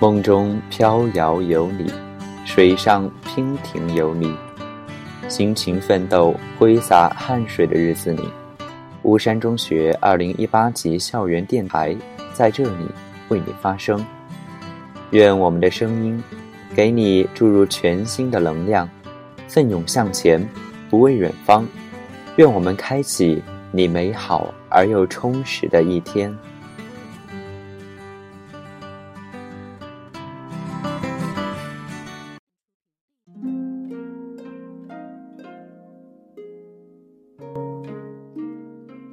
梦中飘摇有你，水上娉婷有你，辛勤奋斗、挥洒汗水的日子里，巫山中学二零一八级校园电台在这里为你发声。愿我们的声音给你注入全新的能量，奋勇向前，不畏远方。愿我们开启你美好而又充实的一天。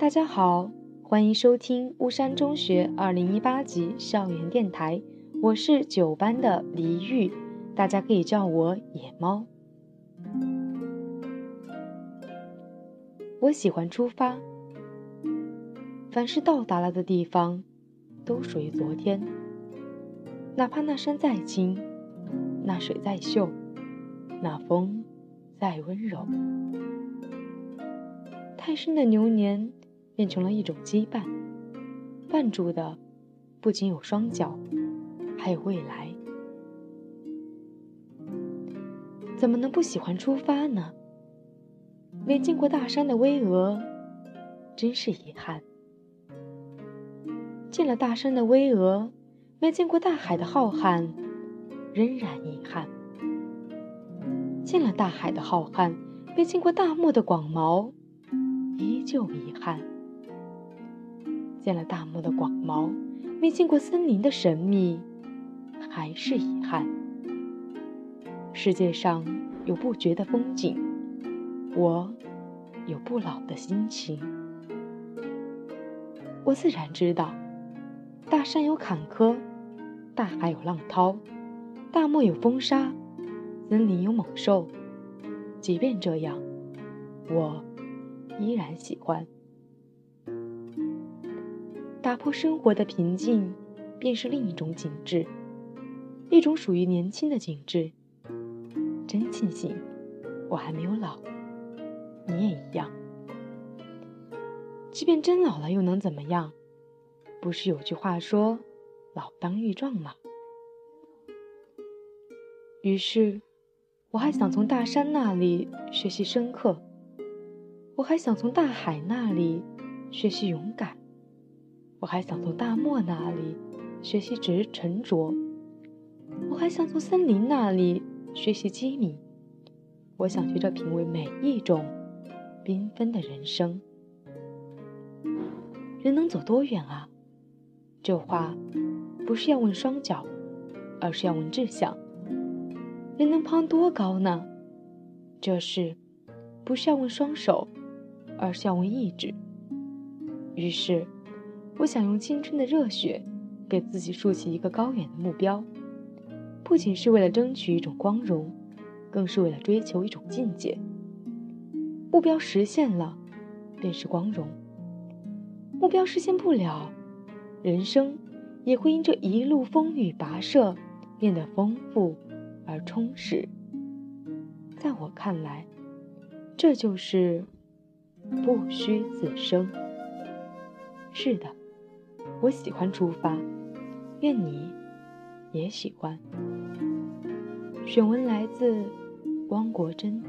大家好，欢迎收听巫山中学二零一八级校园电台，我是九班的黎玉，大家可以叫我野猫。我喜欢出发，凡是到达了的地方，都属于昨天。哪怕那山再青，那水再秀，那风再温柔，太深的流年。变成了一种羁绊，绊住的不仅有双脚，还有未来。怎么能不喜欢出发呢？没见过大山的巍峨，真是遗憾；见了大山的巍峨，没见过大海的浩瀚，仍然遗憾；见了大海的浩瀚，没见过大漠的广袤，依旧遗憾。见了大漠的广袤，没见过森林的神秘，还是遗憾。世界上有不绝的风景，我有不老的心情。我自然知道，大山有坎坷，大海有浪涛，大漠有风沙，森林有猛兽。即便这样，我依然喜欢。打破生活的平静，便是另一种景致，一种属于年轻的景致。真庆幸，我还没有老，你也一样。即便真老了，又能怎么样？不是有句话说“老当益壮”吗？于是，我还想从大山那里学习深刻，我还想从大海那里学习勇敢。我还想从大漠那里学习执沉着，我还想从森林那里学习机敏。我想学着品味每一种缤纷的人生。人能走多远啊？这话不是要问双脚，而是要问志向。人能攀多高呢？这事不是要问双手，而是要问意志。于是。我想用青春的热血，给自己竖起一个高远的目标，不仅是为了争取一种光荣，更是为了追求一种境界。目标实现了，便是光荣；目标实现不了，人生也会因这一路风雨跋涉，变得丰富而充实。在我看来，这就是不虚此生。是的。我喜欢出发，愿你也喜欢。选文来自汪国真。